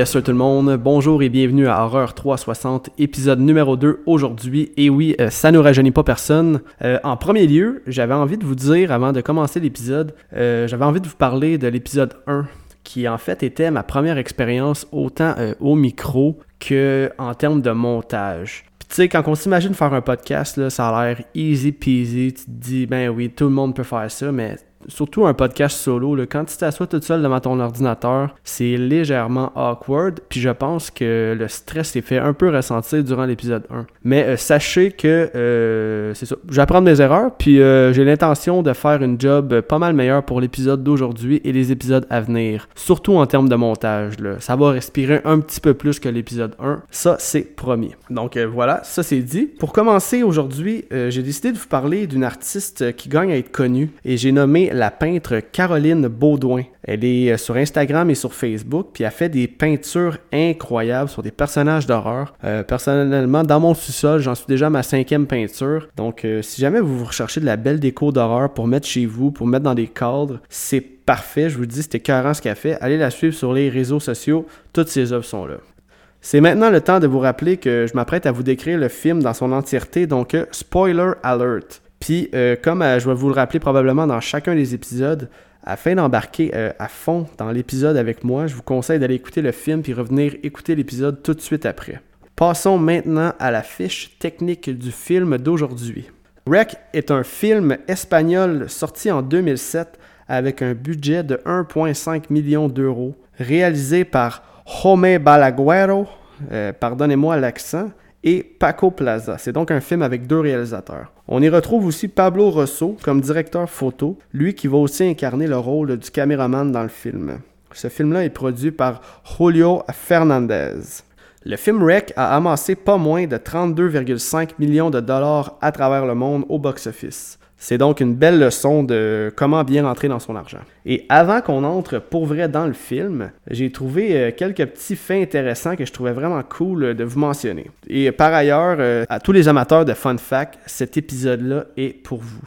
Yes sir tout le monde, bonjour et bienvenue à Horreur 360, épisode numéro 2 aujourd'hui. Et oui, euh, ça ne rajeunit pas personne. Euh, en premier lieu, j'avais envie de vous dire, avant de commencer l'épisode, euh, j'avais envie de vous parler de l'épisode 1, qui en fait était ma première expérience autant au micro que en termes de montage. Tu sais, quand on s'imagine faire un podcast, ça a l'air easy peasy, tu te dis, ben oui, tout le monde peut faire ça, mais surtout un podcast solo, là, quand tu t'assois tout seul devant ton ordinateur, c'est légèrement awkward, puis je pense que le stress s'est fait un peu ressentir durant l'épisode 1. Mais euh, sachez que euh, c'est ça, j'apprends mes erreurs, puis euh, j'ai l'intention de faire une job pas mal meilleure pour l'épisode d'aujourd'hui et les épisodes à venir, surtout en termes de montage. Là. Ça va respirer un petit peu plus que l'épisode 1, ça c'est promis. Donc voilà, ça c'est dit. Pour commencer aujourd'hui, j'ai décidé de vous parler d'une artiste qui gagne à être connue, et j'ai nommé la peintre Caroline Baudouin. Elle est euh, sur Instagram et sur Facebook, puis elle fait des peintures incroyables sur des personnages d'horreur. Euh, personnellement, dans mon sous-sol, j'en suis déjà ma cinquième peinture. Donc, euh, si jamais vous recherchez de la belle déco d'horreur pour mettre chez vous, pour mettre dans des cadres, c'est parfait. Je vous dis, c'était écœurant ce qu'elle fait. Allez la suivre sur les réseaux sociaux. Toutes ses œuvres sont là. C'est maintenant le temps de vous rappeler que je m'apprête à vous décrire le film dans son entièreté, donc spoiler alert. Puis, euh, comme euh, je vais vous le rappeler probablement dans chacun des épisodes, afin d'embarquer euh, à fond dans l'épisode avec moi, je vous conseille d'aller écouter le film puis revenir écouter l'épisode tout de suite après. Passons maintenant à la fiche technique du film d'aujourd'hui. Rec est un film espagnol sorti en 2007 avec un budget de 1,5 million d'euros, réalisé par Jome Balaguero, pardonnez-moi l'accent, et Paco Plaza. C'est donc un film avec deux réalisateurs. On y retrouve aussi Pablo Rosso comme directeur photo, lui qui va aussi incarner le rôle du caméraman dans le film. Ce film-là est produit par Julio Fernandez. Le film Rec a amassé pas moins de 32,5 millions de dollars à travers le monde au box-office. C'est donc une belle leçon de comment bien rentrer dans son argent. Et avant qu'on entre pour vrai dans le film, j'ai trouvé euh, quelques petits faits intéressants que je trouvais vraiment cool de vous mentionner. Et par ailleurs, euh, à tous les amateurs de fun fact, cet épisode-là est pour vous.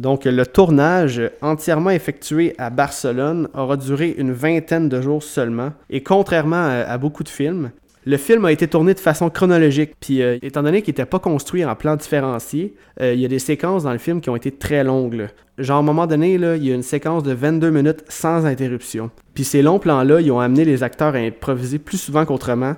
Donc, le tournage entièrement effectué à Barcelone aura duré une vingtaine de jours seulement. Et contrairement à beaucoup de films, le film a été tourné de façon chronologique, puis euh, étant donné qu'il n'était pas construit en plan différencié, euh, il y a des séquences dans le film qui ont été très longues. Genre, à un moment donné, il y a une séquence de 22 minutes sans interruption. Puis ces longs plans-là, ils ont amené les acteurs à improviser plus souvent qu'autrement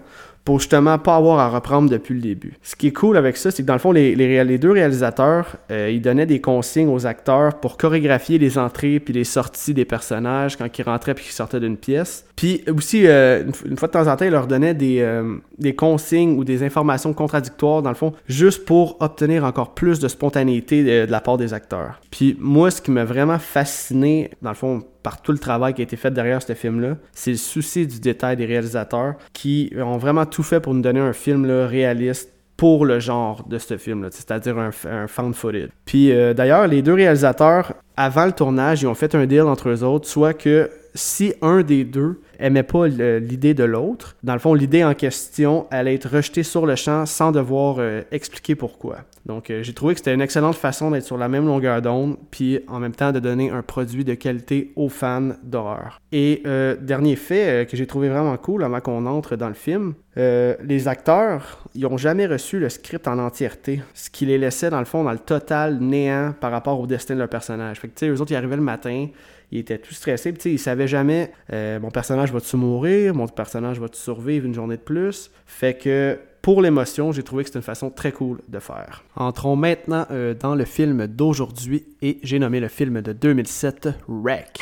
pour justement pas avoir à reprendre depuis le début. Ce qui est cool avec ça, c'est que dans le fond, les, les, deux réalisateurs, euh, ils donnaient des consignes aux acteurs pour chorégraphier les entrées puis les sorties des personnages quand ils rentraient puis qu'ils sortaient d'une pièce. Puis aussi, euh, une, fois de temps en temps, ils leur donnaient des, euh, des consignes ou des informations contradictoires, dans le fond, juste pour obtenir encore plus de spontanéité de, de la part des acteurs. Puis moi, ce qui m'a vraiment fasciné, dans le fond, par tout le travail qui a été fait derrière ce film-là. C'est le souci du détail des réalisateurs qui ont vraiment tout fait pour nous donner un film réaliste pour le genre de ce film, c'est-à-dire un, un found footage. Puis euh, d'ailleurs, les deux réalisateurs, avant le tournage, ils ont fait un deal entre eux autres, soit que si un des deux aimait pas l'idée de l'autre, dans le fond, l'idée en question allait être rejetée sur le champ sans devoir euh, expliquer pourquoi. Donc, euh, j'ai trouvé que c'était une excellente façon d'être sur la même longueur d'onde, puis en même temps de donner un produit de qualité aux fans d'horreur. Et euh, dernier fait que j'ai trouvé vraiment cool avant qu'on entre dans le film, les acteurs, ils n'ont jamais reçu le script en entièreté, ce qui les laissait dans le fond dans le total néant par rapport au destin de leur personnage. Fait que, tu sais, eux autres, ils arrivaient le matin, il était tout stressé. Puis, il savait jamais euh, mon personnage va-tu mourir, mon personnage va-tu survivre une journée de plus? Fait que pour l'émotion, j'ai trouvé que c'était une façon très cool de faire. Entrons maintenant euh, dans le film d'aujourd'hui et j'ai nommé le film de 2007 Wreck.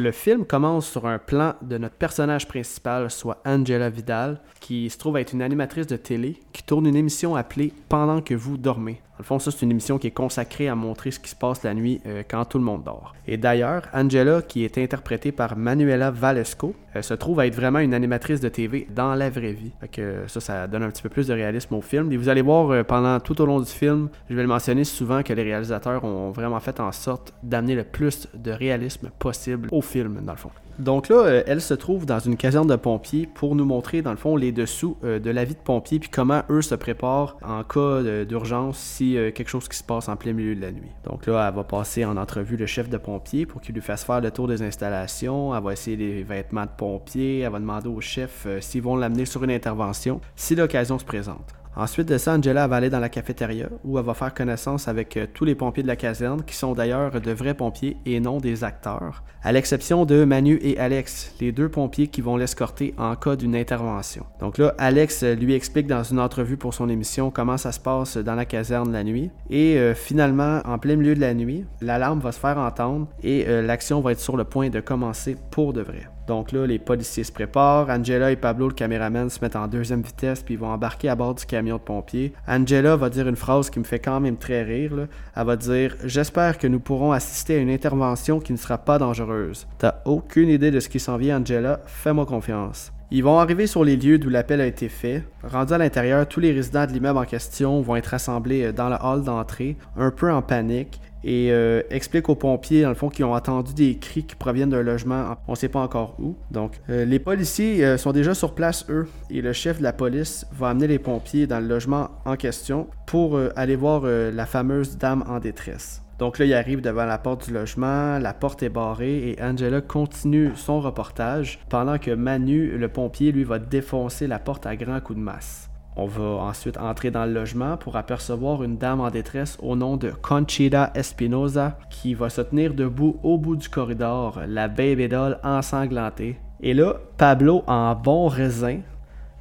Le film commence sur un plan de notre personnage principal, soit Angela Vidal, qui se trouve être une animatrice de télé qui tourne une émission appelée Pendant que vous dormez. Le fond, ça, c'est une émission qui est consacrée à montrer ce qui se passe la nuit euh, quand tout le monde dort. Et d'ailleurs, Angela, qui est interprétée par Manuela Valesco, euh, se trouve à être vraiment une animatrice de TV dans la vraie vie. Fait que ça, ça donne un petit peu plus de réalisme au film. Et vous allez voir euh, pendant tout au long du film, je vais le mentionner souvent que les réalisateurs ont vraiment fait en sorte d'amener le plus de réalisme possible au film, dans le fond. Donc là, euh, elle se trouve dans une caserne de pompiers pour nous montrer, dans le fond, les dessous euh, de la vie de pompiers, puis comment eux se préparent en cas d'urgence si euh, quelque chose qui se passe en plein milieu de la nuit. Donc là, elle va passer en entrevue le chef de pompiers pour qu'il lui fasse faire le tour des installations. Elle va essayer les vêtements de pompiers. Elle va demander au chef s'ils vont l'amener sur une intervention si l'occasion se présente. Ensuite de ça, Angela va aller dans la cafétéria où elle va faire connaissance avec euh, tous les pompiers de la caserne qui sont d'ailleurs de vrais pompiers et non des acteurs, à l'exception de Manu et Alex, les deux pompiers qui vont l'escorter en cas d'une intervention. Donc là, Alex euh, lui explique dans une entrevue pour son émission comment ça se passe dans la caserne la nuit et euh, finalement, en plein milieu de la nuit, l'alarme va se faire entendre et l'action va être sur le point de commencer pour de vrai. Donc là, les policiers se préparent. Angela et Pablo, le caméraman, se mettent en deuxième vitesse puis vont embarquer à bord du camion de pompiers. Angela va dire une phrase qui me fait quand même très rire. Elle va dire J'espère que nous pourrons assister à une intervention qui ne sera pas dangereuse. T'as aucune idée de ce qui s'en vient, Angela. Fais-moi confiance. Ils vont arriver sur les lieux d'où l'appel a été fait. Rendu à l'intérieur, tous les résidents de l'immeuble en question vont être rassemblés euh, dans le hall d'entrée, un peu en panique, et euh, explique aux pompiers, dans le fond, qui ont entendu des cris qui proviennent d'un logement, on ne sait pas encore où. Donc, euh, les policiers sont déjà sur place, eux, et le chef de la police va amener les pompiers dans le logement en question pour aller voir la fameuse dame en détresse. Donc là, il arrive devant la porte du logement, la porte est barrée et Angela continue son reportage pendant que Manu, le pompier, lui va défoncer la porte à grands coups de masse. On va ensuite entrer dans le logement pour apercevoir une dame en détresse au nom de Conchita Espinosa qui va se tenir debout au bout du corridor, la baby doll ensanglantée. Et là, Pablo, en bon raisin,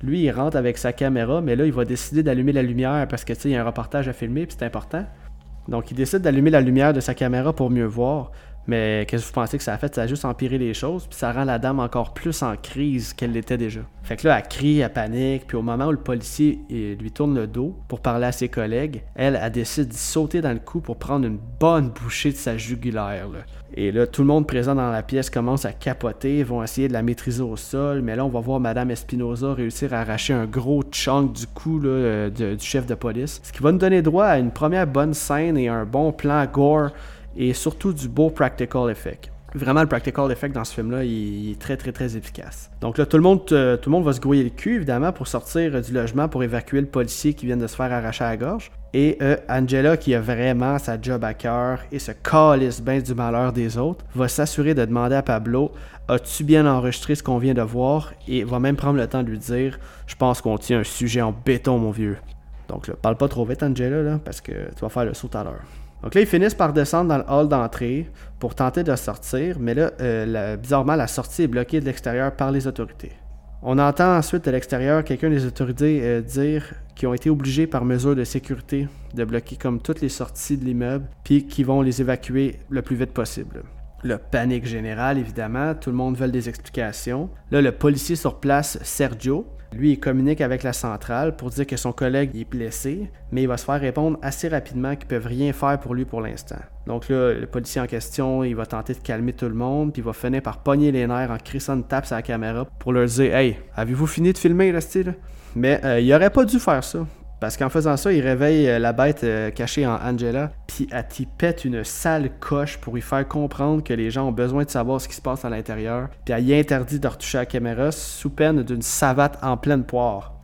lui, il rentre avec sa caméra, mais là, il va décider d'allumer la lumière parce que, tu sais, il y a un reportage à filmer, puis c'est important. Donc, il décide d'allumer la lumière de sa caméra pour mieux voir. Mais qu'est-ce que vous pensez que ça a fait? Ça a juste empiré les choses, puis ça rend la dame encore plus en crise qu'elle l'était déjà. Fait que là, elle crie, elle panique, puis au moment où le policier lui tourne le dos pour parler à ses collègues, elle, elle décide de sauter dans le cou pour prendre une bonne bouchée de sa jugulaire. Et là, tout le monde présent dans la pièce commence à capoter, vont essayer de la maîtriser au sol, mais là, on va voir Madame Espinoza réussir à arracher un gros chunk du cou euh, du chef de police, ce qui va nous donner droit à une première bonne scène et un bon plan gore et surtout du beau practical effect. Vraiment, le practical effect dans ce film-là, il, est très, très, très efficace. Donc là, tout le, monde, euh, tout le monde va se grouiller le cul, évidemment, pour sortir du logement pour évacuer le policier qui vient de se faire arracher à la gorge. Et euh, Angela, qui a vraiment sa job à cœur et se calisse bien du malheur des autres, va s'assurer de demander à Pablo As-tu bien enregistré ce qu'on vient de voir? Et va même prendre le temps de lui dire Je pense qu'on tient un sujet en béton, mon vieux. Donc là, parle pas trop vite, Angela, là, parce que tu vas faire le saut à l'heure. Donc là, ils finissent par descendre dans le hall d'entrée pour tenter de sortir, mais là, euh, bizarrement, la sortie est bloquée de l'extérieur par les autorités. On entend ensuite de l'extérieur quelqu'un des autorités euh, dire qu'ils ont été obligés par mesure de sécurité de bloquer comme toutes les sorties de l'immeuble, puis qu'ils vont les évacuer le plus vite possible. Le panique générale, évidemment, tout le monde veut des explications. Là, le policier sur place, Sergio, lui, il communique avec la centrale pour dire que son collègue est blessé, mais il va se faire répondre assez rapidement qu'ils peuvent rien faire pour lui pour l'instant. Donc là, le policier en question, il va tenter de calmer tout le monde, puis il va finir par pogner les nerfs en crissant une tape sur la caméra pour leur dire Hey, avez-vous fini de filmer, le style Mais euh, il aurait pas dû faire ça. Parce qu'en faisant ça, il réveille euh, la bête euh, cachée en Angela, puis elle t'y pète une sale coche pour lui faire comprendre que les gens ont besoin de savoir ce qui se passe à l'intérieur, puis elle y interdit de retoucher la caméra sous peine d'une savate en pleine poire.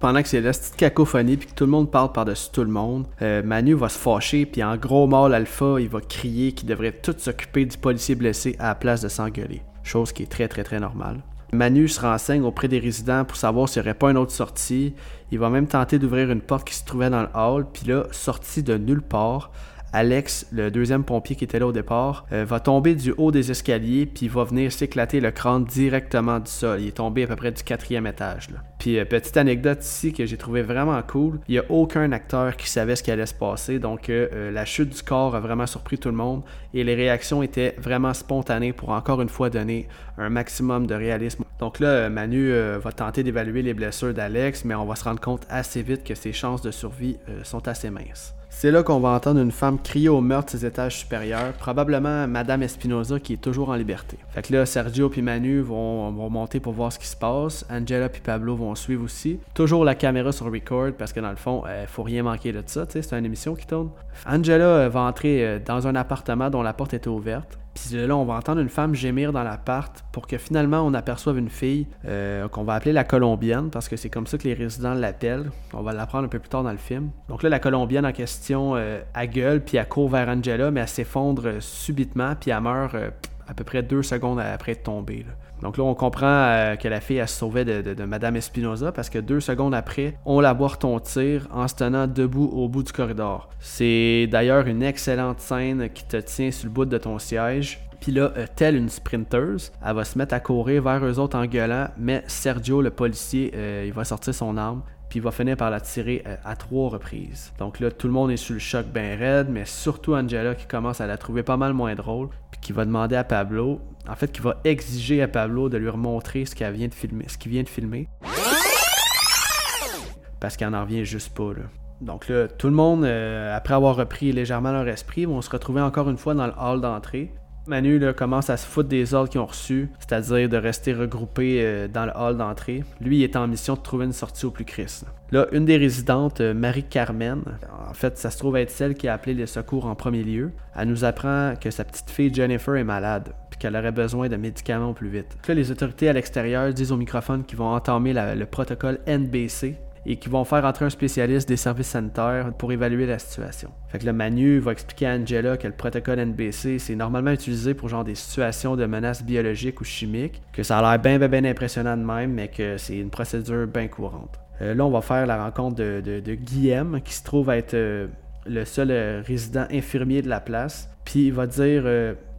Pendant que c'est la petite cacophonie puis que tout le monde parle par-dessus tout le monde, euh, Manu va se fâcher puis en gros mâle alpha, il va crier qu'il devrait tout s'occuper du policier blessé à la place de s'engueuler. Chose qui est très très très normale. Manu se renseigne auprès des résidents pour savoir s'il n'y aurait pas une autre sortie. Il va même tenter d'ouvrir une porte qui se trouvait dans le hall, puis là, sorti de nulle part, Alex, le deuxième pompier qui était là au départ, euh, va tomber du haut des escaliers puis va venir s'éclater le crâne directement du sol. Il est tombé à peu près du quatrième étage. Puis euh, petite anecdote ici que j'ai trouvé vraiment cool, il n'y a aucun acteur qui savait ce qui allait se passer, donc euh, la chute du corps a vraiment surpris tout le monde et les réactions étaient vraiment spontanées pour encore une fois donner un maximum de réalisme. Donc là, Manu va tenter d'évaluer les blessures d'Alex, mais on va se rendre compte assez vite que ses chances de survie sont assez minces. C'est là qu'on va entendre une femme crier au meurtre des étages supérieurs, probablement Madame Espinoza qui est toujours en liberté. Fait que là, Sergio puis Manu vont, monter pour voir ce qui se passe. Angela puis Pablo vont suivre aussi. Toujours la caméra sur record parce que dans le fond, euh, faut rien manquer de ça, c'est une émission qui tourne. Angela euh, va entrer euh, dans un appartement dont la porte était ouverte. Là, on va entendre une femme gémir dans l'appart pour que finalement on aperçoive une fille euh, qu'on va appeler la Colombienne, parce que c'est comme ça que les résidents l'appellent. On va l'apprendre un peu plus tard dans le film. Donc là, la Colombienne en question, euh, elle gueule, puis elle court vers Angela, mais elle s'effondre euh, subitement, puis elle meurt à peu près deux secondes après être tombée. Donc là, on comprend que la fille, elle se sauvait de, Madame Espinoza parce que deux secondes après, on la voit retentir en se tenant debout au bout du corridor. C'est d'ailleurs une excellente scène qui te tient sur le bout de ton siège. Puis là, euh, telle une sprinteuse, elle va se mettre à courir vers eux autres en gueulant, mais Sergio, le policier, euh, il va sortir son arme, puis il va finir par la tirer euh, à trois reprises. Donc là, tout le monde est sous le choc bien raide, mais surtout Angela qui commence à la trouver pas mal moins drôle, puis qui va demander à Pablo, en fait, qui va exiger à Pablo de lui remontrer ce qu'il vient de qu'il vient de filmer. Parce qu'elle n'en revient juste pas. Donc là, tout le monde, après avoir repris légèrement leur esprit, vont se retrouver encore une fois dans le hall d'entrée. Manu commence à se foutre des ordres qu'ils ont reçus, c'est-à-dire de rester regroupés euh, dans le hall d'entrée. Lui, il est en mission de trouver une sortie au plus crisse. Là, une des résidentes, euh, Marie-Carmen, en fait, ça se trouve être celle qui a appelé les secours en premier lieu. Elle nous apprend que sa petite fille Jennifer est malade, puis qu'elle aurait besoin de médicaments au plus vite. Là, les autorités à l'extérieur disent au microphone qu'ils vont entamer le protocole NBC, et qui vont faire entrer un spécialiste des services sanitaires pour évaluer la situation. Fait que le Manu va expliquer à Angela que le protocole NBC, c'est normalement utilisé pour genre des situations de menaces biologiques ou chimiques, que ça a l'air bien, impressionnant de même, mais que c'est une procédure bien courante. Euh, là, on va faire la rencontre de, de, Guillaume, qui se trouve être euh, le seul euh, résident infirmier de la place. Puis il va dire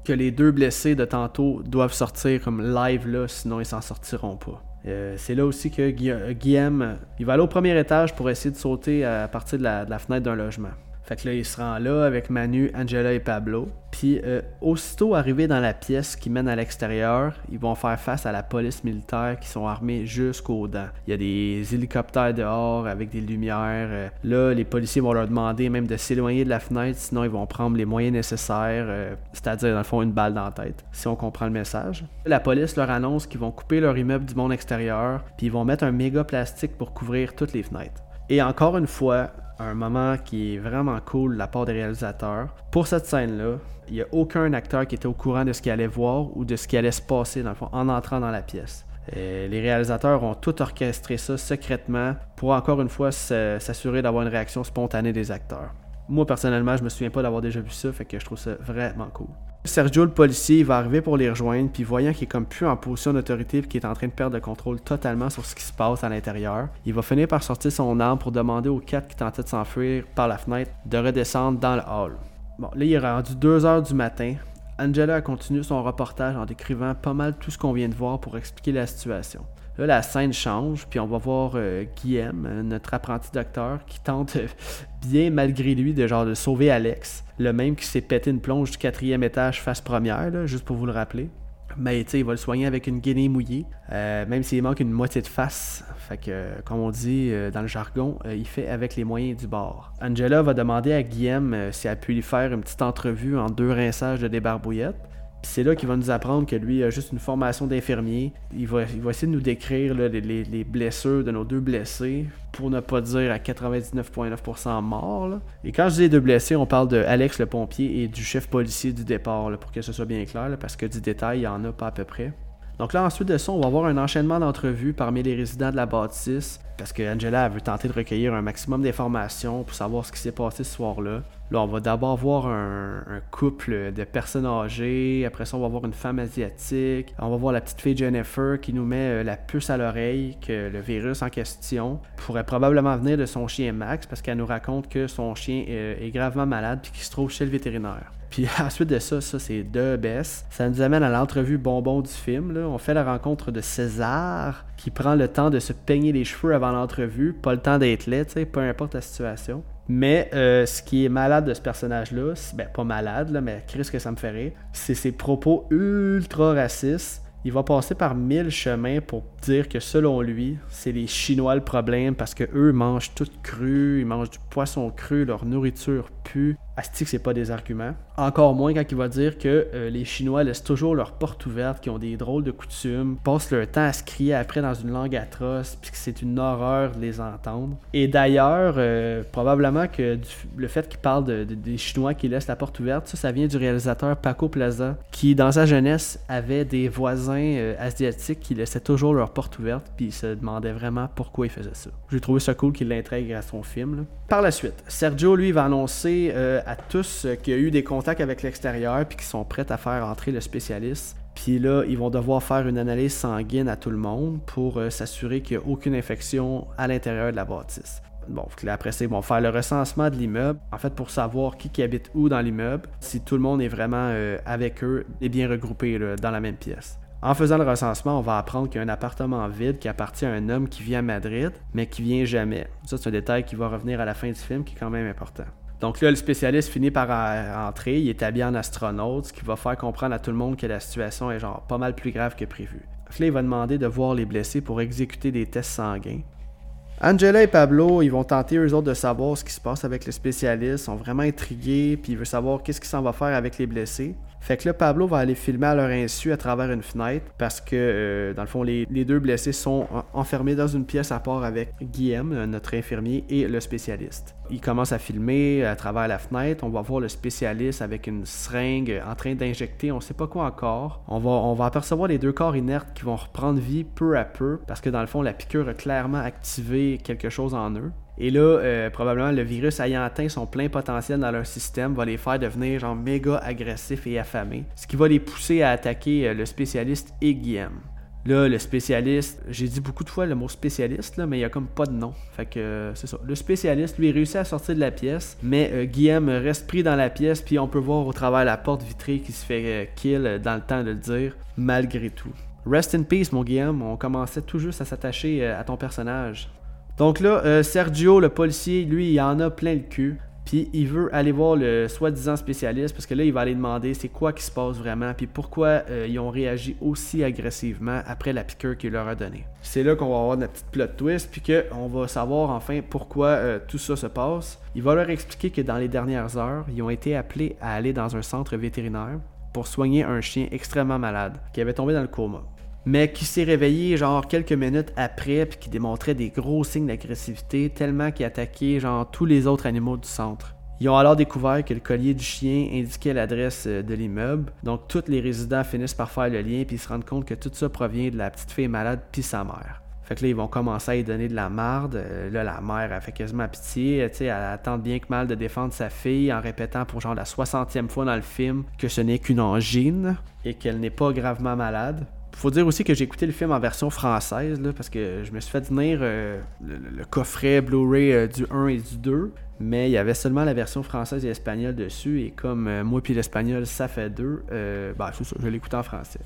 que les deux blessés de tantôt doivent sortir comme live là, sinon ils s'en sortiront pas. Euh, c'est là aussi que Guillaume, il va aller au premier étage pour essayer de sauter à partir de la fenêtre d'un logement. Fait que là, il se rend là avec Manu, Angela et Pablo. Puis, euh, aussitôt arrivé dans la pièce qui mène à l'extérieur, ils vont faire face à la police militaire qui sont armés jusqu'aux dents. Il y a des hélicoptères dehors avec des lumières. Euh, là, les policiers vont leur demander même de s'éloigner de la fenêtre, sinon ils vont prendre les moyens nécessaires, euh, c'est-à-dire, dans le fond, une balle dans la tête, si on comprend le message. La police leur annonce qu'ils vont couper leur immeuble du monde extérieur, puis ils vont mettre un méga plastique pour couvrir toutes les fenêtres. Et encore une fois, un moment qui est vraiment cool de la part des réalisateurs. Pour cette scène-là, il n'y a aucun acteur qui était au courant de ce qu'il allait voir ou de ce qui allait se passer en entrant dans la pièce. les réalisateurs ont tout orchestré ça secrètement pour encore une fois s'assurer d'avoir une réaction spontanée des acteurs. Moi personnellement, je me souviens pas d'avoir déjà vu ça, fait que je trouve ça vraiment cool. Sergio, le policier, va arriver pour les rejoindre, puis voyant qu'il est comme plus en position d'autorité, puis qu'il est en train de perdre le contrôle totalement sur ce qui se passe à l'intérieur, il va finir par sortir son arme pour demander aux quatre qui tentaient de s'enfuir par la fenêtre de redescendre dans le hall. Bon, là, il est rendu 2 heures du matin. Angela a continué son reportage en décrivant pas mal tout ce qu'on vient de voir pour expliquer la situation. Là, la scène change, puis on va voir euh, Guillaume, euh, notre apprenti docteur, qui tente euh, bien malgré lui de genre de sauver Alex, le même qui s'est pété une plonge du quatrième étage face première, juste pour vous le rappeler. Mais tu il va le soigner avec une guinée mouillée, même s'il manque une moitié de face. Fait comme on dit dans le jargon, il fait avec les moyens du bord. Angela va demander à Guillaume si elle peut lui faire une petite entrevue en deux rinçages de débarbouillette c'est là qu'il va nous apprendre que lui a juste une formation d'infirmier. Il va, essayer de nous décrire les, blessures de nos deux blessés, pour ne pas dire à 99,9% morts. Et quand je dis les deux blessés, on parle de Alex le pompier et du chef policier du départ, pour que ce soit bien clair, parce que du détail, il n'y en a pas à peu près. Donc là, ensuite de ça, on va avoir un enchaînement d'entrevues parmi les résidents de la bâtisse, parce que Angela veut tenter de recueillir un maximum d'informations pour savoir ce qui s'est passé ce soir-là. Là, on va d'abord voir un, couple de personnes âgées, après ça, on va voir une femme asiatique, on va voir la petite fille Jennifer qui nous met euh, la puce à l'oreille que le virus en question pourrait probablement venir de son chien Max, parce qu'elle nous raconte que son chien euh, est gravement malade et qu'il se trouve chez le vétérinaire. Puis ensuite de ça, ça c'est deux baisses. Ça nous amène à l'entrevue bonbon du film. On fait la rencontre de César qui prend le temps de se peigner les cheveux avant l'entrevue, pas le temps d'être laid, peu importe la situation. Mais euh, ce qui est malade de ce personnage-là, ben pas malade, là, mais Chris que ça me ferait, c'est ses propos ultra racistes il va passer par mille chemins pour dire que selon lui, c'est les Chinois le problème parce que eux mangent tout cru, ils mangent du poisson cru, leur nourriture pue. C'est pas des arguments. Encore moins quand il va dire que euh, les Chinois laissent toujours leurs portes ouvertes, qui ont des drôles de coutumes, passent leur temps à se crier après dans une langue atroce, puis que c'est une horreur de les entendre. Et d'ailleurs, euh, probablement que le fait qu'il parle des Chinois qui laissent la porte ouverte, ça, vient du réalisateur Paco Plaza, qui dans sa jeunesse avait des voisins euh, asiatiques qui laissaient toujours leurs portes ouvertes, puis il se demandait vraiment pourquoi il faisait ça. J'ai trouvé ça cool qu'il l'intègre à son film. Par la suite, Sergio, lui, va annoncer à tous euh, qu'il y a eu des contacts avec l'extérieur puis qui sont prêts à faire entrer le spécialiste. Puis là, ils vont devoir faire une analyse sanguine à tout le monde pour euh, s'assurer qu'il n'y a aucune infection à l'intérieur de la bâtisse. Bon, après ça, ils vont faire le recensement de l'immeuble, en fait, pour savoir qui, qui habite où dans l'immeuble, si tout le monde est vraiment euh, avec eux et bien regroupé dans la même pièce. En faisant le recensement, on va apprendre qu'il y a un appartement vide qui appartient à un homme qui vit à Madrid, mais qui vient jamais. Ça, c'est un détail qui va revenir à la fin du film qui est quand même important. Donc là, le spécialiste finit par entrer, il est habillé en astronaute, ce qui va faire comprendre à tout le monde que la situation est genre pas mal plus grave que prévu. Il va demander de voir les blessés pour exécuter des tests sanguins. Angela et Pablo, ils vont tenter eux autres de savoir ce qui se passe avec le spécialiste, sont vraiment intrigués, puis ils veulent savoir qu'est-ce qu'il s'en va faire avec les blessés. Fait que là, Pablo va aller filmer à leur insu à travers une fenêtre parce que, euh, dans le fond, les, deux blessés sont enfermés dans une pièce à part avec Guillaume, notre infirmier, et le spécialiste. Il commence à filmer à travers la fenêtre. On va voir le spécialiste avec une seringue en train d'injecter on sait pas quoi encore. On va, on va apercevoir les deux corps inertes qui vont reprendre vie peu à peu parce que, dans le fond, la piqûre a clairement activé quelque chose en eux. Et là, euh, probablement, le virus ayant atteint son plein potentiel dans leur système va les faire devenir genre méga agressifs et affamés, ce qui va les pousser à attaquer euh, le spécialiste et Guillaume. Là, le spécialiste, j'ai dit beaucoup de fois le mot spécialiste, là, mais il n'y a comme pas de nom. Fait que euh, c'est ça. Le spécialiste, lui, réussit à sortir de la pièce, mais Guillaume reste pris dans la pièce, puis on peut voir au travers la porte vitrée qui se fait kill dans le temps de le dire, malgré tout. Rest in peace, mon Guillaume. On commençait tout juste à s'attacher à ton personnage. Donc là, euh, Sergio, le policier, lui, il en a plein le cul. Puis il veut aller voir le soi-disant spécialiste parce que là, il va aller demander c'est quoi qui se passe vraiment, puis pourquoi euh, ils ont réagi aussi agressivement après la piqûre qu'il leur a donnée. C'est là qu'on va avoir notre petite plot twist, puis qu'on va savoir enfin pourquoi euh, tout ça se passe. Il va leur expliquer que dans les dernières heures, ils ont été appelés à aller dans un centre vétérinaire pour soigner un chien extrêmement malade qui avait tombé dans le coma mais qui s'est réveillé genre quelques minutes après puis qui démontrait des gros signes d'agressivité tellement qu'il attaquait genre tous les autres animaux du centre. Ils ont alors découvert que le collier du chien indiquait l'adresse euh, de l'immeuble, donc tous les résidents finissent par faire le lien puis se rendent compte que tout ça provient de la petite fille malade puis sa mère. Fait que là, ils vont commencer à lui donner de la marde. Euh, là, la mère, a fait quasiment pitié. Tu elle tente bien que mal de défendre sa fille en répétant pour genre la 60e fois dans le film que ce n'est qu'une angine et qu'elle n'est pas gravement malade faut dire aussi que j'ai écouté le film en version française, là, parce que je me suis fait tenir euh, le, coffret Blu-ray euh, du 1 et du 2, mais il y avait seulement la version française et espagnole dessus, et comme euh, moi puis l'espagnol, ça fait deux, je l'ai écouté en français.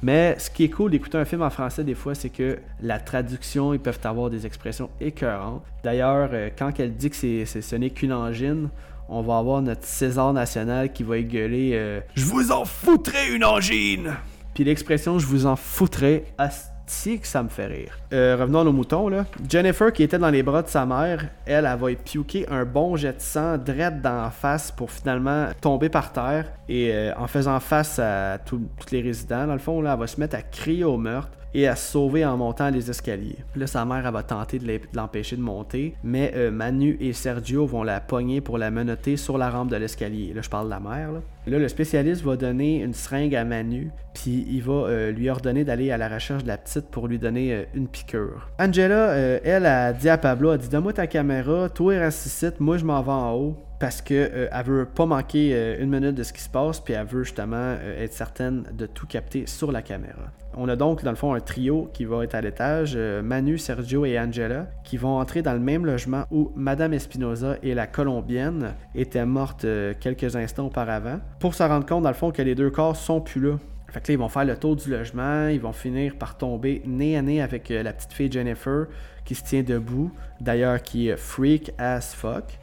Mais ce qui est cool d'écouter un film en français des fois, c'est que la traduction, ils peuvent avoir des expressions écœurantes. D'ailleurs, quand elle dit que c'est, ce n'est qu'une angine, on va avoir notre César national qui va égueuler Je vous en foutrai une angine puis l'expression je vous en foutrais, asti que ça me fait rire. Euh, revenons à nos moutons, là. Jennifer, qui était dans les bras de sa mère, elle, elle va piquer un bon jet de sang direct dans la face pour finalement tomber par terre. Et euh, en faisant face à tous les résidents, dans le fond, là, elle va se mettre à crier au meurtre et à se sauver en montant les escaliers. Là, sa mère, elle va tenter de l'empêcher de monter, mais euh, Manu et Sergio vont la pogner pour la menotter sur la rampe de l'escalier. Là, je parle de la mère. Là. le spécialiste va donner une seringue à Manu, puis il va euh, lui ordonner d'aller à la recherche de la petite pour lui donner euh, une piqûre. Angela, elle, a dit à Pablo, a dit Donne-moi ta caméra, toi reste moi je m'en vais en haut parce que elle veut pas manquer une minute de ce qui se passe, puis elle veut justement être certaine de tout capter sur la caméra. On a donc dans le fond un trio qui va être à l'étage, euh, Manu, Sergio et Angela, qui vont entrer dans le même logement où Madame Espinoza et la Colombienne étaient mortes euh, quelques instants auparavant, pour se rendre compte dans le fond que les deux corps sont plus là. Fait que là, ils vont faire le tour du logement, ils vont finir par tomber nez à nez avec euh, la petite fille Jennifer qui se tient debout, d'ailleurs qui est freak as fuck.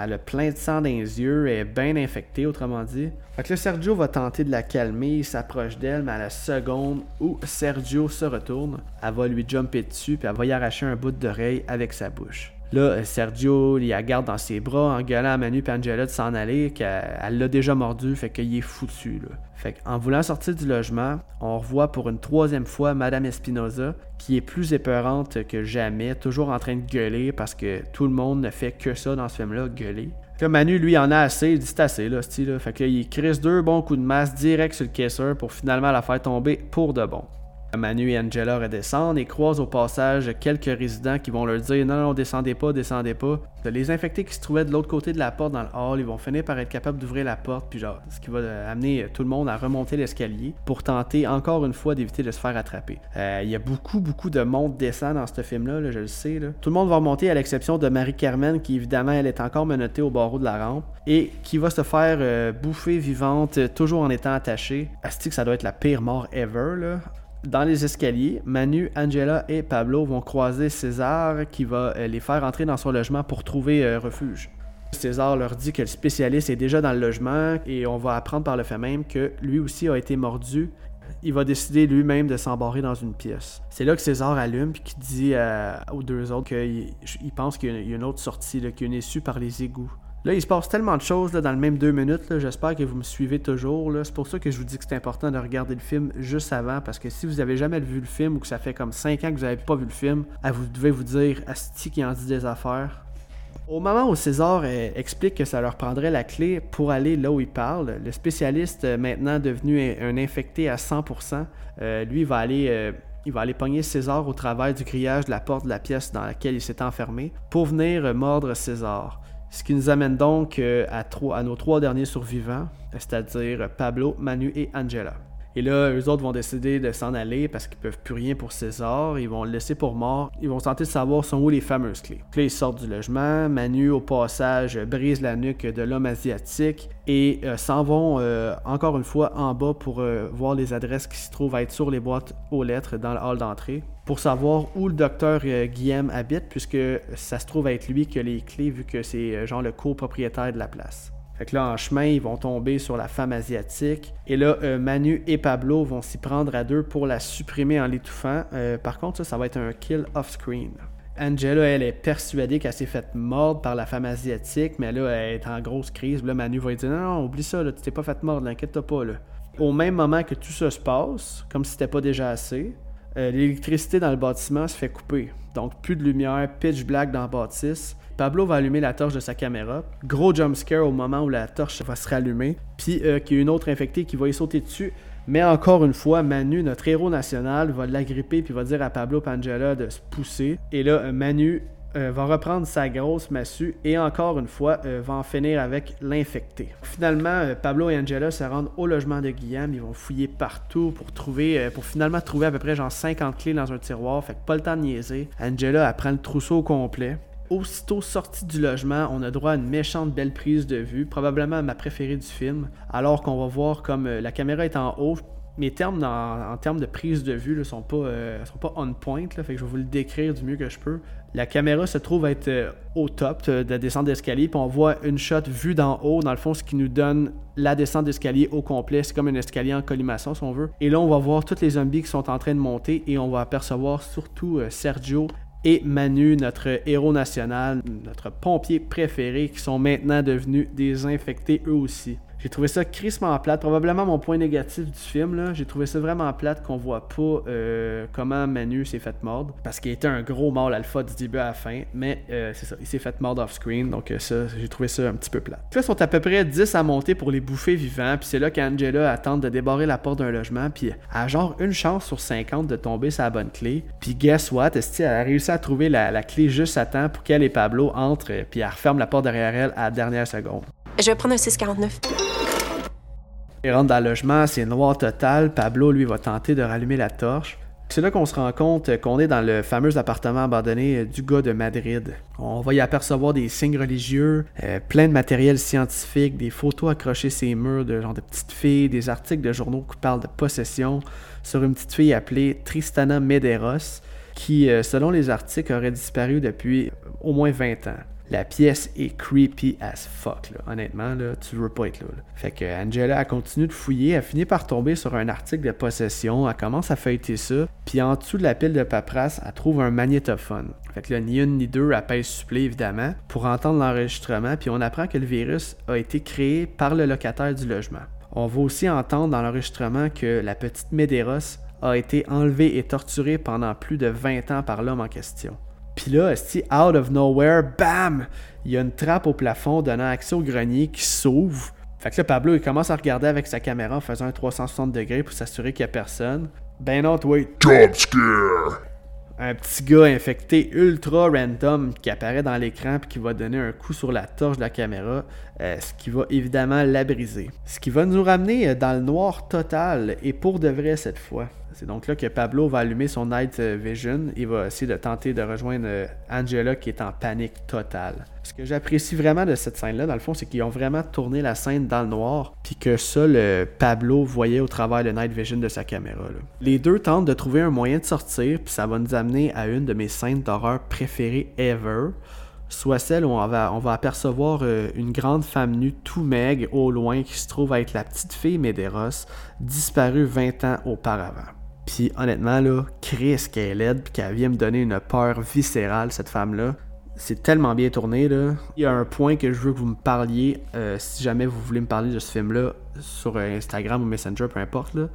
Elle a plein de sang dans les yeux, elle est bien infectée, autrement dit. Fait que Sergio va tenter de la calmer, il s'approche d'elle, mais à la seconde où Sergio se retourne, elle va lui jumper dessus, puis elle va y arracher un bout d'oreille avec sa bouche. Là, Sergio, il la garde dans ses bras en gueulant à Manu et Angela de s'en aller, qu'elle l'a déjà mordu, fait qu'il est foutu. Là. Fait qu'en voulant sortir du logement, on revoit pour une troisième fois Madame Espinoza, qui est plus épeurante que jamais, toujours en train de gueuler parce que tout le monde ne fait que ça dans ce film-là, gueuler. Que Manu, lui, en a assez, il dit c'est assez, là, style. Fait qu'il crisse deux bons coups de masse direct sur le caisseur pour finalement la faire tomber pour de bon. Manu et Angela redescendent et croisent au passage quelques résidents qui vont leur dire non, non, descendez pas, descendez pas. Les infectés qui se trouvaient de l'autre côté de la porte dans le hall, ils vont finir par être capables d'ouvrir la porte, puis genre, ce qui va amener tout le monde à remonter l'escalier pour tenter encore une fois d'éviter de se faire attraper. Euh, il y a beaucoup, beaucoup de monde descend dans ce film-là, je le sais. Tout le monde va remonter à l'exception de Marie-Carmen qui, évidemment, elle est encore menottée au barreau de la rampe et qui va se faire euh, bouffer vivante, toujours en étant attachée. Asti que ça doit être la pire mort ever, là. Dans les escaliers, Manu, Angela et Pablo vont croiser César qui va euh, les faire entrer dans son logement pour trouver euh, refuge. César leur dit que le spécialiste est déjà dans le logement et on va apprendre par le fait même que lui aussi a été mordu. Il va décider lui-même de s'embarrer dans une pièce. C'est là que César allume et qui dit aux deux autres qu'il pense qu'il y a une autre sortie, qu'il y a une issue par les égouts. Là, il se passe tellement de choses dans le même deux minutes. J'espère que vous me suivez toujours. C'est pour ça que je vous dis que c'est important de regarder le film juste avant. Parce que si vous avez jamais vu le film ou que ça fait comme 5 ans que vous n'avez pas vu le film, vous devez vous dire Asti qui en dit des affaires. Au moment où César euh, explique que ça leur prendrait la clé pour aller là où il parle, le spécialiste, euh, maintenant devenu un, infecté à 100%, euh, lui va aller il va aller pogner César au travers du grillage de la porte de la pièce dans laquelle il s'est enfermé pour venir mordre César. Ce qui nous amène donc euh, à, à nos trois derniers survivants, c'est-à-dire Pablo, Manu et Angela. Et là, eux autres vont décider de s'en aller parce qu'ils peuvent plus rien pour César. Ils vont le laisser pour mort. Ils vont tenter de savoir sont où les fameuses clés. Là, ils sortent du logement. Manu, au passage, brise la nuque de l'homme asiatique et euh, s'en vont euh, encore une fois en bas pour voir les adresses qui se trouvent à être sur les boîtes aux lettres dans le hall d'entrée pour savoir où le docteur euh, Guillaume habite, puisque ça se trouve être lui qui a les clés, vu que c'est euh, genre le copropriétaire de la place. Fait que là, en chemin, ils vont tomber sur la femme asiatique. Et là, euh, Manu et Pablo vont s'y prendre à deux pour la supprimer en l'étouffant. par contre, ça, ça va être un kill off-screen. Angela, elle est persuadée qu'elle s'est faite mordre par la femme asiatique, mais là, elle est en grosse crise. Là, Manu va lui dire Non, non, oublie ça, là, tu t'es pas fait mordre, inquiète-toi pas. Au même moment que tout ça se passe, comme si c'était pas déjà assez, euh, l'électricité dans le bâtiment se fait couper. Donc plus de lumière, pitch black dans le bâtisse. Pablo va allumer la torche de sa caméra. Gros jump scare au moment où la torche va se rallumer. Puis euh, qu'il y a une autre infectée qui va y sauter dessus. Mais encore une fois, Manu, notre héros national, va l'agripper puis va dire à Pablo Pangela de se pousser. Et là, Manu euh, va reprendre sa grosse massue et encore une fois euh, va en finir avec l'infecté. Finalement, euh, Pablo et Angela se rendent au logement de Guillaume. Ils vont fouiller partout pour trouver, pour finalement trouver à peu près genre 50 clés dans un tiroir. Fait que pas le temps de niaiser. Angela apprend le trousseau complet. Aussitôt sorti du logement, on a droit à une méchante belle prise de vue, probablement ma préférée du film, alors qu'on va voir comme la caméra est en haut, mes termes en termes de prise de vue ne sont, pas, sont pas on point, fait que je vais vous le décrire du mieux que je peux. La caméra se trouve être euh, au top euh, de la descente d'escalier, puis on voit une shot vue d'en haut, dans le fond, ce qui nous donne la descente d'escalier au complet. C'est comme un escalier en collimation, si on veut. Et là, on va voir tous les zombies qui sont en train de monter, et on va apercevoir surtout euh, Sergio et Manu, notre héros national, notre pompier préféré, qui sont maintenant devenus des infectés eux aussi. J'ai trouvé ça crissement plate. Probablement mon point négatif du film. là. J'ai trouvé ça vraiment plate qu'on voit pas euh, comment Manu s'est fait mordre. Parce qu'il était un gros mâle alpha du début à la fin. Mais euh, c'est ça, il s'est fait mordre off-screen. Donc euh, ça, j'ai trouvé ça un petit peu plate. Là, ils sont à peu près 10 à monter pour les bouffer vivants. Puis c'est là qu'Angela tente de débarrer la porte d'un logement. Puis a genre une chance sur 50 de tomber sa bonne clé. Puis guess what? Elle a réussi à trouver la, la clé juste à temps pour qu'elle et Pablo entrent. Puis elle referme la porte derrière elle à la dernière seconde. Je vais prendre un 649. Il rentre dans le logement, c'est noir total. Pablo, lui, va tenter de rallumer la torche. C'est là qu'on se rend compte qu'on est dans le fameux appartement abandonné du gars de Madrid. On va y apercevoir des signes religieux, euh, plein de matériel scientifique, des photos accrochées sur les murs de genre de petites filles, des articles de journaux qui parlent de possession sur une petite fille appelée Tristana Medeiros, qui, euh, selon les articles, aurait disparu depuis au moins 20 ans la pièce est creepy as fuck. Là. Honnêtement, là, tu veux pas être là, Fait que Angela a continué de fouiller, elle finit par tomber sur un article de possession, elle commence à feuilleter ça, Puis en dessous de la pile de paperasse, elle trouve un magnétophone. Fait que là, ni une ni deux, elle pèse supplé, évidemment, pour entendre l'enregistrement. Puis on apprend que le virus a été créé par le locataire du logement. On va aussi entendre dans l'enregistrement que la petite Medeiros a été enlevée et torturée pendant plus de 20 ans par l'homme en question. Puis là, si out of nowhere, bam, il y a une trappe au plafond donnant accès au grenier qui s'ouvre. Fait que là, Pablo, il commence à regarder avec sa caméra en faisant un 360 degrés pour s'assurer qu'il n'y a personne. Ben non, wait. Jump scare! Un petit gars infecté ultra random qui apparaît dans l'écran puis qui va donner un coup sur la torche de la caméra, euh, ce qui va évidemment la briser. Ce qui va nous ramener euh, dans le noir total et pour de vrai cette fois. C'est donc là que Pablo va allumer son Night Vision. Il va essayer de tenter de rejoindre euh, Angela qui est en panique totale. Ce que j'apprécie vraiment de cette scène-là, dans le fond, c'est qu'ils ont vraiment tourné la scène dans le noir, puis que seul Pablo voyait au travers le Night Vision de sa caméra. Les deux tentent de trouver un moyen de sortir, puis ça va nous amener à une de mes scènes d'horreur préférées ever soit celle où on va, apercevoir euh, une grande femme nue tout maigre au loin qui se trouve être la petite fille Medeiros, disparue 20 ans auparavant. Puis honnêtement, là, Chris qu'elle est laide, puis qu'elle vient me donner une peur viscérale, cette femme-là. C'est tellement bien tourné, là. Il y a un point que je veux que vous me parliez, euh, si jamais vous voulez me parler de ce film-là, sur euh, Instagram ou Messenger, peu importe, là.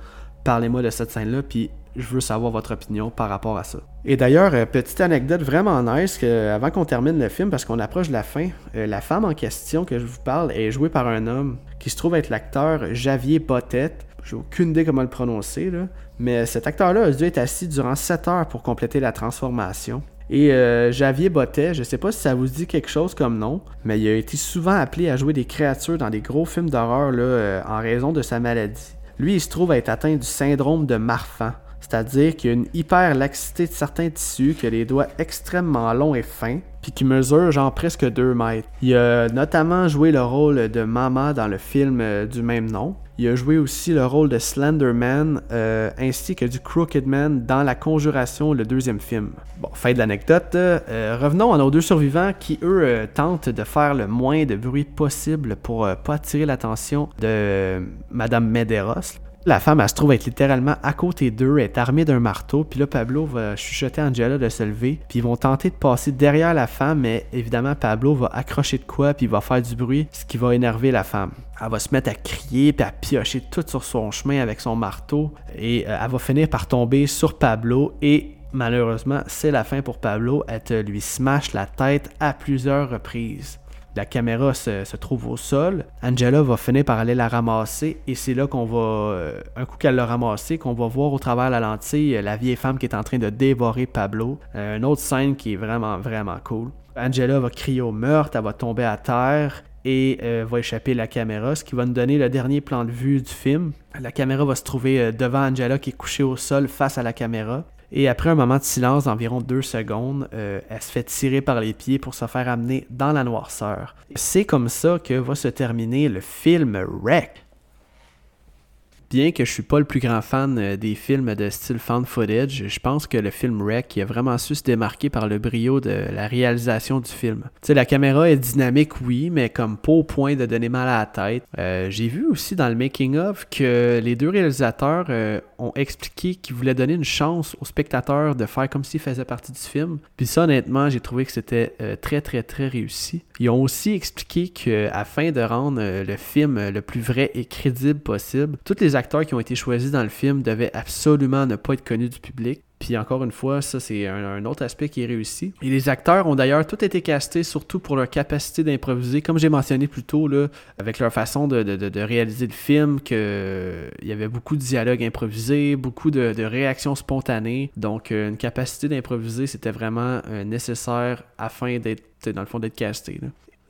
Parlez-moi de cette scène-là, puis je veux savoir votre opinion par rapport à ça. Et d'ailleurs, euh, petite anecdote vraiment nice, que, avant qu'on termine le film, parce qu'on approche de la fin, la femme en question que je vous parle est jouée par un homme qui se trouve être l'acteur Javier Bottette. J'ai aucune idée comment le prononcer, là. Mais cet acteur-là a dû être assis durant 7 heures pour compléter la transformation. Et euh, Javier Bottet, je sais pas si ça vous dit quelque chose comme nom, mais il a été souvent appelé à jouer des créatures dans des gros films d'horreur en raison de sa maladie. Lui, il se trouve être atteint du syndrome de Marfan, c'est-à-dire qu'il a une hyper laxité de certains tissus, qui a les doigts extrêmement longs et fins, puis qui mesure genre presque 2 mètres. Il a notamment joué le rôle de Mama dans le film euh, du même nom. Il a joué aussi le rôle de Slenderman euh, ainsi que du Crooked Man dans La Conjuration, le deuxième film. Bon, fin de l'anecdote. Euh, revenons à nos deux survivants qui, eux, tentent de faire le moins de bruit possible pour pas attirer l'attention de Madame Medeiros. La femme, elle se trouve être littéralement à côté d'eux, est armée d'un marteau, puis là, Pablo va chuchoter à Angela de se lever, puis ils vont tenter de passer derrière la femme, mais évidemment, Pablo va accrocher de quoi, puis il va faire du bruit, ce qui va énerver la femme. Elle va se mettre à crier, puis à piocher tout sur son chemin avec son marteau, et euh, elle va finir par tomber sur Pablo, et malheureusement, c'est la fin pour Pablo, elle te lui smash la tête à plusieurs reprises. La caméra se, trouve au sol. Angela va finir par aller la ramasser et c'est là qu'on va, euh, un coup qu'elle l'a ramassée, qu'on va voir au travers la lentille euh, la vieille femme qui est en train de dévorer Pablo. Euh, une autre scène qui est vraiment, vraiment cool. Angela va crier au meurtre, elle va tomber à terre et va échapper la caméra, ce qui va nous donner le dernier plan de vue du film. La caméra va se trouver devant Angela qui est couchée au sol face à la caméra. Et après un moment de silence d'environ deux secondes, euh, elle se fait tirer par les pieds pour se faire amener dans la noirceur. C'est comme ça que va se terminer le film Wreck bien que je suis pas le plus grand fan euh, des films de style fan footage, je pense que le film Wreck a vraiment su se démarquer par le brio de la réalisation du film. Tu sais, la caméra est dynamique, oui, mais comme pas au point de donner mal à la tête. Euh, j'ai vu aussi dans le making of que les deux réalisateurs euh, ont expliqué qu'ils voulaient donner une chance aux spectateurs de faire comme s'ils faisaient partie du film. Puis ça, honnêtement, j'ai trouvé que c'était très très très réussi. Ils ont aussi expliqué qu'afin de rendre le film le plus vrai et crédible possible, toutes les acteurs qui ont été choisis dans le film devaient absolument ne pas être connus du public. Puis encore une fois, ça c'est un, autre aspect qui est réussi. Et les acteurs ont d'ailleurs tous été castés surtout pour leur capacité d'improviser, comme j'ai mentionné plus tôt, là, avec leur façon de, réaliser le film, qu'il y avait beaucoup de dialogues improvisés, beaucoup de, réactions spontanées. Donc euh, une capacité d'improviser, c'était vraiment euh, nécessaire afin d'être, dans le fond, d'être casté.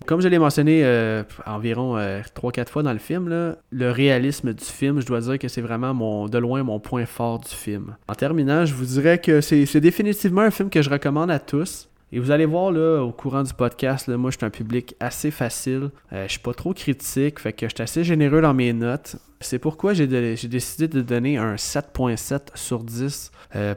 Comme je l'ai mentionné euh, environ 3-4 euh, fois dans le film, le réalisme du film, je dois dire que c'est vraiment mon, de loin mon point fort du film. En terminant, je vous dirais que c'est définitivement un film que je recommande à tous. Et vous allez voir là, au courant du podcast, moi je suis un public assez facile. Euh, je suis pas trop critique, fait que je suis assez généreux dans mes notes. C'est pourquoi j'ai décidé de donner un 7.7 sur 10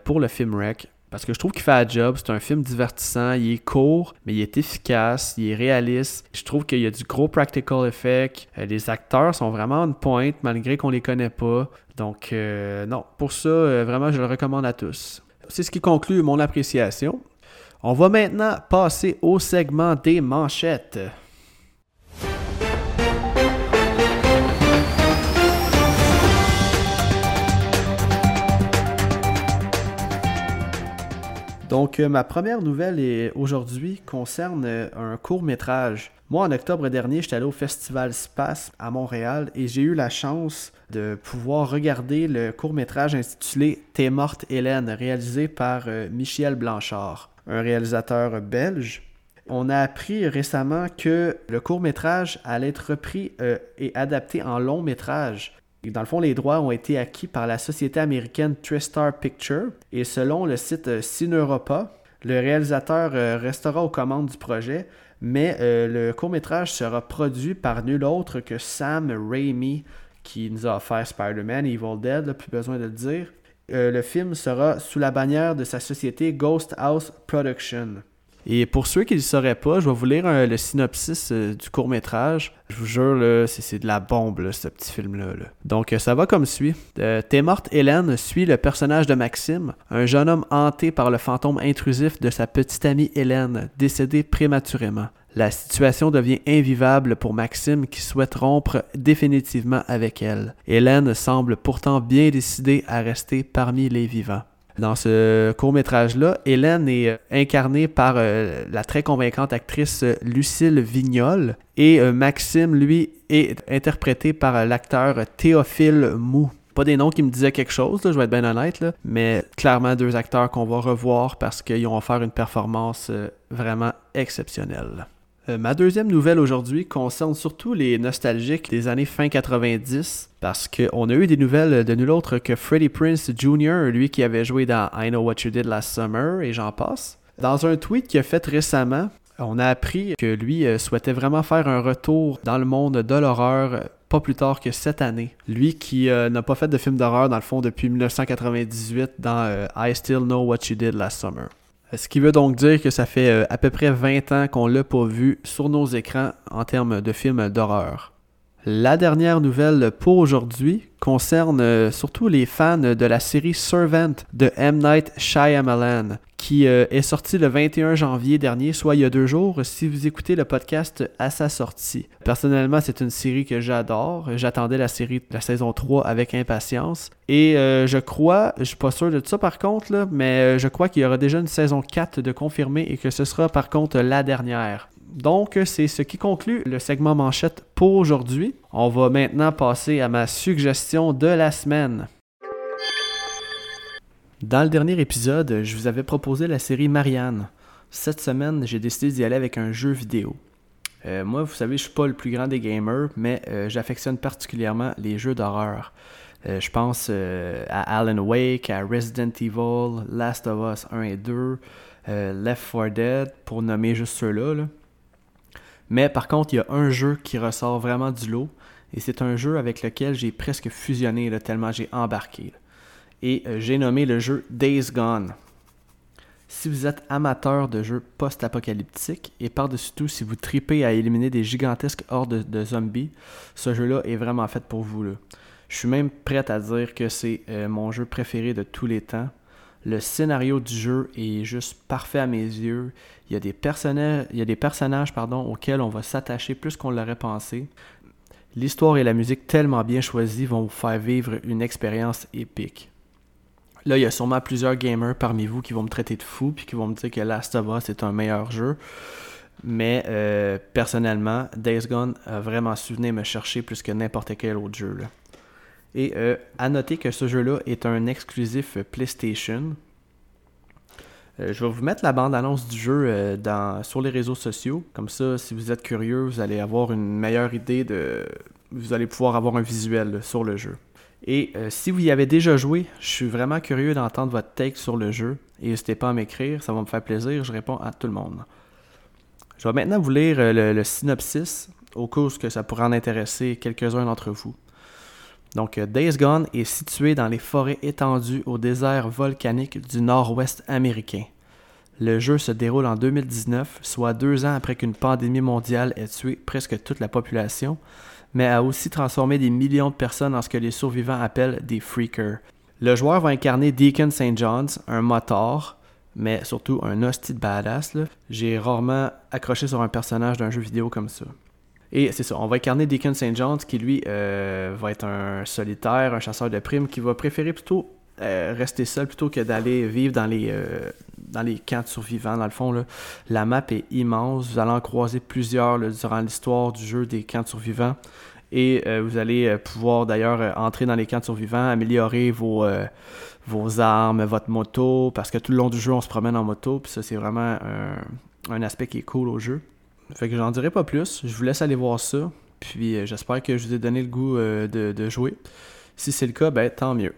pour le film Rec. Parce que je trouve qu'il fait la job. C'est un film divertissant. Il est court, mais il est efficace. Il est réaliste. Je trouve qu'il y a du gros practical effect. Euh, les acteurs sont vraiment une pointe, malgré qu'on les connaît pas. Donc, euh, non, pour ça, euh, vraiment, je le recommande à tous. C'est ce qui conclut mon appréciation. On va maintenant passer au segment des manchettes. Donc, euh, ma première nouvelle aujourd'hui concerne euh, un court métrage. Moi, en octobre dernier, j'étais allé au Festival Space à Montréal et j'ai eu la chance de pouvoir regarder le court métrage intitulé T'es morte Hélène, réalisé par euh, Michel Blanchard, un réalisateur belge. On a appris récemment que le court métrage allait être repris et adapté en long métrage dans le fond, les droits ont été acquis par la société américaine Tristar Picture et selon le site euh, Cineuropa, le réalisateur euh, restera aux commandes du projet, mais euh, le court-métrage sera produit par nul autre que Sam Raimi qui nous a offert Spider-Man Evil Dead, plus besoin de le dire. le film sera sous la bannière de sa société Ghost House Production. Et pour ceux qui ne le sauraient pas, je vais vous lire le synopsis euh, du court métrage. Je vous jure, c'est de la bombe, ce petit film-là. Donc, euh, ça va comme suit. Euh, T'es morte, Hélène suit le personnage de Maxime, un jeune homme hanté par le fantôme intrusif de sa petite amie Hélène, décédée prématurément. La situation devient invivable pour Maxime qui souhaite rompre définitivement avec elle. Hélène semble pourtant bien décidée à rester parmi les vivants. Dans ce court-métrage-là, Hélène est euh, incarnée par euh, la très convaincante actrice euh, Lucille Vignol et Maxime, lui, est interprété par l'acteur Théophile Mou. Pas des noms qui me disaient quelque chose, je vais être bien honnête, mais clairement deux acteurs qu'on va revoir parce qu'ils ont offert une performance vraiment exceptionnelle. Euh, ma deuxième nouvelle aujourd'hui concerne surtout les nostalgiques des années fin 90 parce qu'on a eu des nouvelles de nul autre que Freddie Prince Jr., lui qui avait joué dans I Know What You Did Last Summer et j'en passe. Dans un tweet qu'il a fait récemment, on a appris que lui euh, souhaitait vraiment faire un retour dans le monde de l'horreur euh, pas plus tard que cette année. Lui qui n'a pas fait de film d'horreur dans le fond depuis 1998 dans I Still Know What You Did Last Summer. Ce qui veut donc dire que ça fait euh, à peu près 20 ans qu'on l'a pas vu sur nos écrans en termes de films d'horreur. La dernière nouvelle pour aujourd'hui concerne euh, surtout les fans de la série Servant de M. Night Shyamalan, qui euh, est sorti le 21 janvier dernier, soit il y a deux jours, si vous écoutez le podcast à sa sortie. Personnellement, c'est une série que j'adore. J'attendais la série, la saison 3 avec impatience. Et euh, je crois, je suis pas sûr de ça par contre, mais je crois qu'il y aura déjà une saison 4 de confirmée et que ce sera par contre la dernière. Donc, c'est ce qui conclut le segment manchette pour aujourd'hui. On va maintenant passer à ma suggestion de la semaine. Dans le dernier épisode, je vous avais proposé la série Marianne. Cette semaine, j'ai décidé d'y aller avec un jeu vidéo. Euh, moi, vous savez, je suis pas le plus grand des gamers, mais euh, j'affectionne particulièrement les jeux d'horreur. Euh, je pense à Alan Wake, à Resident Evil, Last of Us 1 et 2, Left 4 Dead, pour nommer juste ceux-là. là mais par contre, il y a un jeu qui ressort vraiment du lot. Et c'est un jeu avec lequel j'ai presque fusionné tellement j'ai embarqué. Et euh, j'ai nommé le jeu Days Gone. Si vous êtes amateur de jeux post-apocalyptiques et par-dessus tout si vous tripez à éliminer des gigantesques hordes de, zombies, ce jeu-là est vraiment fait pour vous. Je suis même prêt à dire que c'est euh, mon jeu préféré de tous les temps. Le scénario du jeu est juste parfait à mes yeux. Il y a des personnages, il auxquels on va s'attacher plus qu'on l'aurait pensé. L'histoire et la musique tellement bien choisies vont vous faire vivre une expérience épique. Là, il y a sûrement plusieurs gamers parmi vous qui vont me traiter de fou puis qui vont me dire que Last of Us est un meilleur jeu. Mais euh, personnellement, Days Gone a vraiment su venir me chercher plus que n'importe quel autre jeu. Et euh, à noter que ce jeu-là est un exclusif PlayStation. Euh, je vais vous mettre la bande-annonce du jeu euh, sur les réseaux sociaux. Comme ça, si vous êtes curieux, vous allez avoir une meilleure idée de. Vous allez pouvoir avoir un visuel sur le jeu. Et si vous y avez déjà joué, je suis vraiment curieux d'entendre votre take sur le jeu. Et n'hésitez pas à m'écrire, ça va me faire plaisir, je réponds à tout le monde. Je vais maintenant vous lire le, synopsis, au cas où ça pourrait en intéresser quelques-uns d'entre vous. Donc, Days Gone est situé dans les forêts étendues au désert volcanique du nord-ouest américain. Le jeu se déroule en 2019, soit deux ans après qu'une pandémie mondiale ait tué presque toute la population, mais a aussi transformé des millions de personnes en ce que les survivants appellent des freakers. Le joueur va incarner Deacon St. John's, un motard, mais surtout un hostie badass. J'ai rarement accroché sur un personnage d'un jeu vidéo comme ça. Et c'est ça, on va incarner Deacon St. John's qui lui euh, va être un solitaire, un chasseur de primes qui va préférer plutôt euh, rester seul plutôt que d'aller vivre dans les, euh, dans les camps de survivants. Dans le fond, la map est immense. Vous allez en croiser plusieurs durant l'histoire du jeu des camps de survivants. Et vous allez pouvoir d'ailleurs entrer dans les camps de survivants, améliorer vos, vos armes, votre moto, parce que tout le long du jeu, on se promène en moto. Puis ça, c'est vraiment un, aspect qui est cool au jeu. Fait que j'en dirai pas plus. Je vous laisse aller voir ça. Puis j'espère que je vous ai donné le goût de, de jouer. Si c'est le cas, ben tant mieux.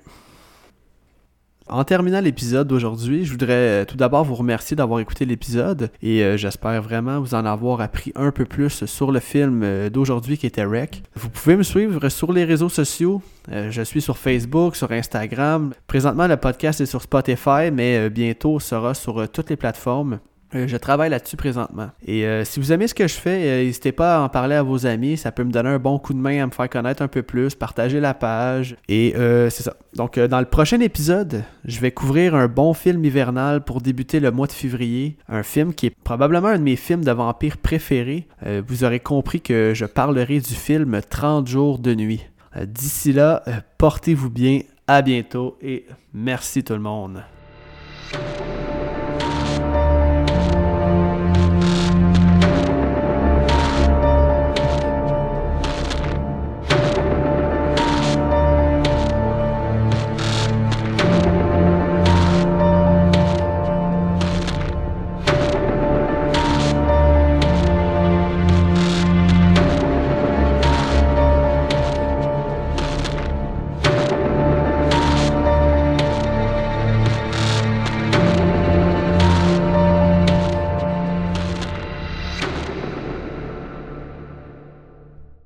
En terminant l'épisode d'aujourd'hui, je voudrais euh, tout d'abord vous remercier d'avoir écouté l'épisode et euh, j'espère vraiment vous en avoir appris un peu plus sur le film euh, d'aujourd'hui qui était Rec. Vous pouvez me suivre sur les réseaux sociaux. je suis sur Facebook, sur Instagram. Présentement, le podcast est sur Spotify, mais bientôt sera sur toutes les plateformes. Euh, je travaille là-dessus présentement. Et euh, si vous aimez ce que je fais, euh, n'hésitez pas à en parler à vos amis. Ça peut me donner un bon coup de main à me faire connaître un peu plus, partager la page. Et c'est ça. Donc, dans le prochain épisode, je vais couvrir un bon film hivernal pour débuter le mois de février. Un film qui est probablement un de mes films de vampires préférés. vous aurez compris que je parlerai du film 30 jours de nuit. D'ici là, portez-vous bien. À bientôt et merci tout le monde.